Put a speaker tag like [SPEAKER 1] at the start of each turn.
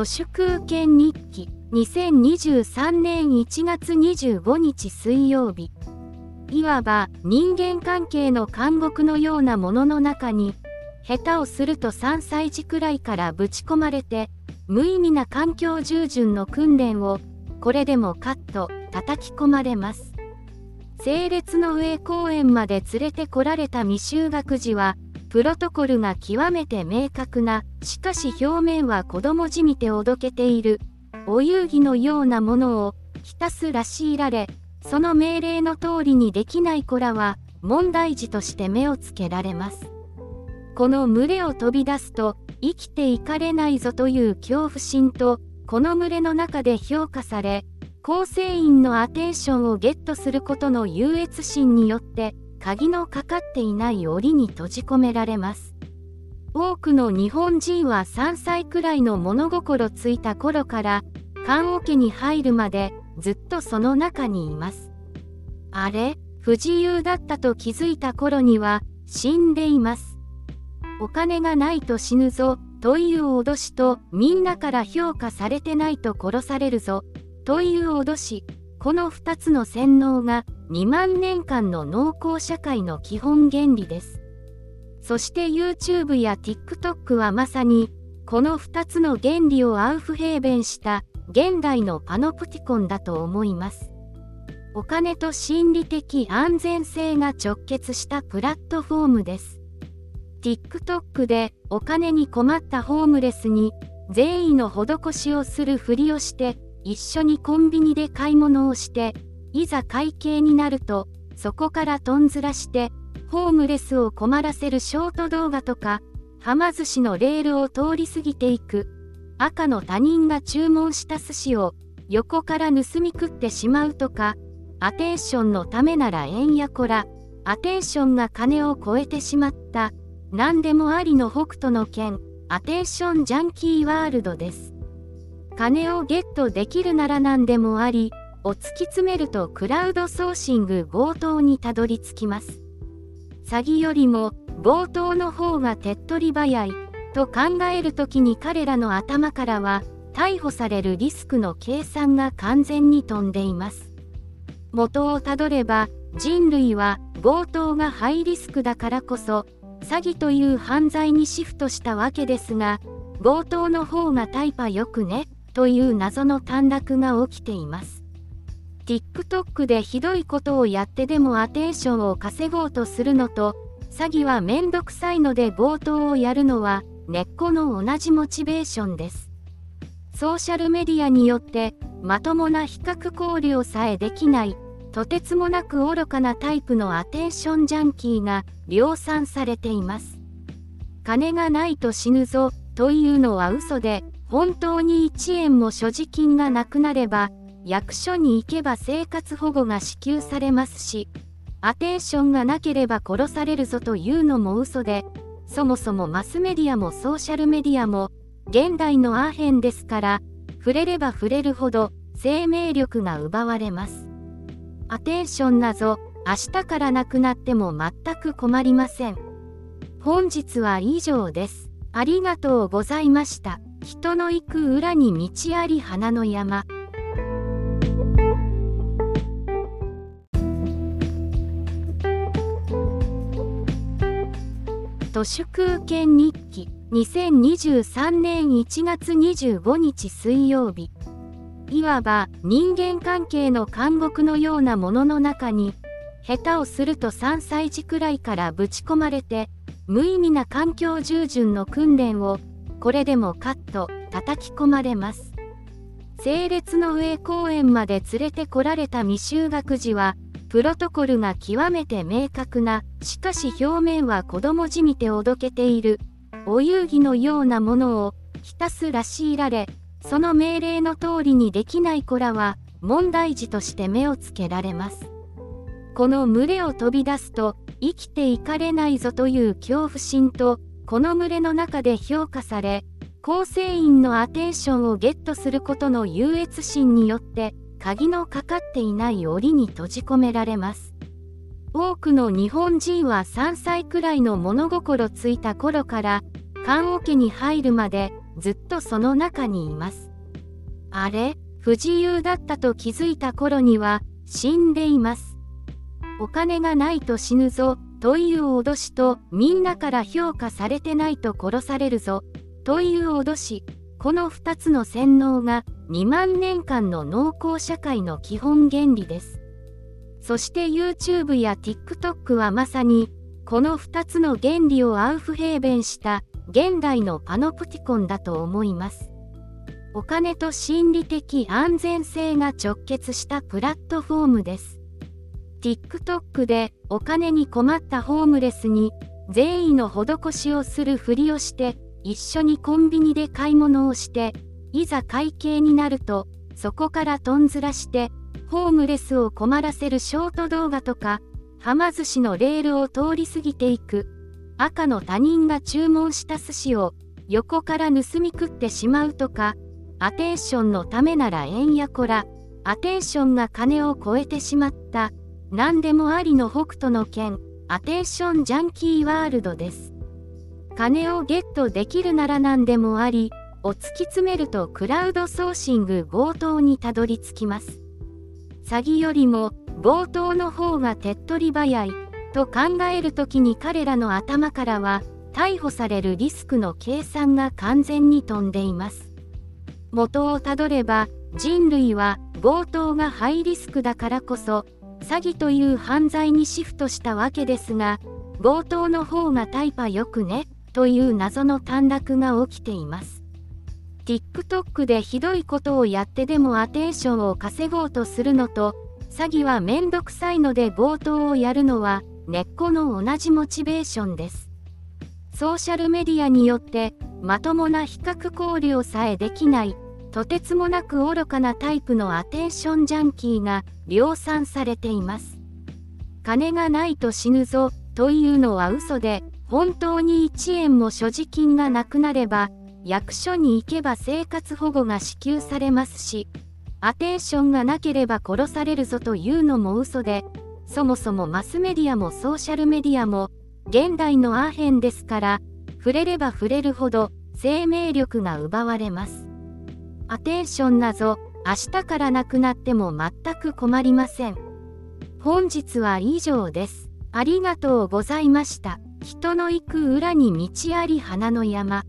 [SPEAKER 1] 都市空権日記。2023年1月25日水曜日。いわば人間関係の監獄のようなものの中に下手をすると3歳児くらいからぶち込まれて無意味な環境従順の訓練をこれでもカット叩き込まれます。整列の上公園まで連れてこられた未就学児はプロトコルが極めて明確なしかし表面は子供じみておどけているお遊戯のようなものをひたすら強いられその命令の通りにできない子らは問題児として目をつけられます。この群れを飛び出すと生きていかれないぞという恐怖心とこの群れの中で評価され構成員のアテンションをゲットすることの優越心によって鍵のかかっていない檻に閉じ込められます。多くの日本人は3歳くらいの物心ついた頃から棺桶に入るまでずっとその中にいます。あれ？不自由だったと気づいた頃には死んでいます。お金がないと死ぬぞという脅しとみんなから評価されてないと殺されるぞという脅し。この2つの洗脳が2万年間の農耕社会の基本原理です。そして YouTube や TikTok はまさにこの2つの原理をアウフヘーベンした現代のパノプティコンだと思います。お金と心理的安全性が直結したプラットフォームです。TikTok でお金に困ったホームレスに善意の施しをするふりをして一緒にコンビニで買い物をしていざ会計になるとそこからとんずらしてホームレスを困らせるショート動画とかはま寿司のレールを通り過ぎていく。赤の他人が注文した寿司を横から盗み食ってしまうとかアテンションのためなら円やこらアテンションが金を超えてしまった。何でもありの北斗の剣アテンションジャンキーワールドです。金をゲットできるなら何でもありを突き詰めるとクラウドソーシング強盗にたどり着きます。詐欺よりも強盗の方が手っ取り早いと考える時に彼らの頭からは逮捕されるリスクの計算が完全に飛んでいます。元をたどれば人類は強盗がハイリスクだからこそ詐欺という犯罪にシフトしたわけですが強盗の方がタイパよくね？という謎の短絡が起きています。TikTok でひどいことをやってでもアテンションを稼ごうとするのと詐欺はめんどくさいので強盗をやるのは根っこの同じモチベーションです。ソーシャルメディアによってまともな比較考慮さえできないとてつもなく愚かなタイプのアテンションジャンキーが量産されています。金がないと死ぬぞというのは嘘で本当に1円も所持金がなくなれば役所に行けば生活保護が支給されますしアテンションがなければ殺されるぞというのも嘘でそもそもマスメディアもソーシャルメディアも現代のアーヘンですから触れれば触れるほど生命力が奪われます。アテンションなぞ明日からなくなっても全く困りません。本日は以上です。ありがとうございました。人の行く裏に道あり花の山。都市空権日記。2023年1月25日水曜日。いわば人間関係の監獄のようなものの中に下手をすると3歳児くらいからぶち込まれて無意味な環境従順の訓練をこれでもカット叩き込まれます。整列の上公園まで連れてこられた未就学児はプロトコルが極めて明確なしかし表面は子供じみておどけているお遊戯のようなものをひたすら強いられその命令の通りにできない子らは問題児として目をつけられます。この群れを飛び出すと生きていかれないぞという恐怖心とこの群れの中で評価され構成員のアテンションをゲットすることの優越心によって鍵のかかっていない檻に閉じ込められます多くの日本人は3歳くらいの物心ついた頃から棺桶に入るまでずっとその中にいます。あれ？不自由だったと気づいた頃には死んでいます。お金がないと死ぬぞという脅しとみんなから評価されてないと殺されるぞという脅しこの2つの洗脳が2万年間の農耕社会の基本原理です。そして YouTube や TikTok はまさにこの2つの原理をアウフヘーベンした現代のパノプティコンだと思います。お金と心理的安全性が直結したプラットフォームです。TikTok でお金に困ったホームレスに善意の施しをするふりをして一緒にコンビニで買い物をしていざ会計になるとそこからとんずらしてホームレスを困らせるショート動画とかはま寿司のレールを通り過ぎていく赤の他人が注文した寿司を横から盗み食ってしまうとかアテンションのためなら円やこらアテンションが金を超えてしまった何でもありの北斗の剣アテンションジャンキーワールドです。金をゲットできるなら何でもありを突き詰めるとクラウドソーシング強盗にたどり着きます。詐欺よりも強盗の方が手っ取り早いと考える時に彼らの頭からは逮捕されるリスクの計算が完全に飛んでいます。元をたどれば人類は強盗がハイリスクだからこそ詐欺という犯罪にシフトしたわけですが強盗の方がタイパよくねという謎の短絡が起きています。TikTok でひどいことをやってでもアテンションを稼ごうとするのと詐欺はめんどくさいので強盗をやるのは根っこの同じモチベーションです。ソーシャルメディアによってまともな比較考慮さえできない。とてつもなく愚かなタイプのアテンションジャンキーが量産されています。金がないと死ぬぞというのは嘘で本当に1円も所持金がなくなれば役所に行けば生活保護が支給されますしアテンションがなければ殺されるぞというのも嘘でそもそもマスメディアもソーシャルメディアも現代のアーヘンですから触れれば触れるほど生命力が奪われます。アテンションなぞ明日からなくなっても全く困りません。本日は以上です。ありがとうございました。人の行く裏に道あり花の山。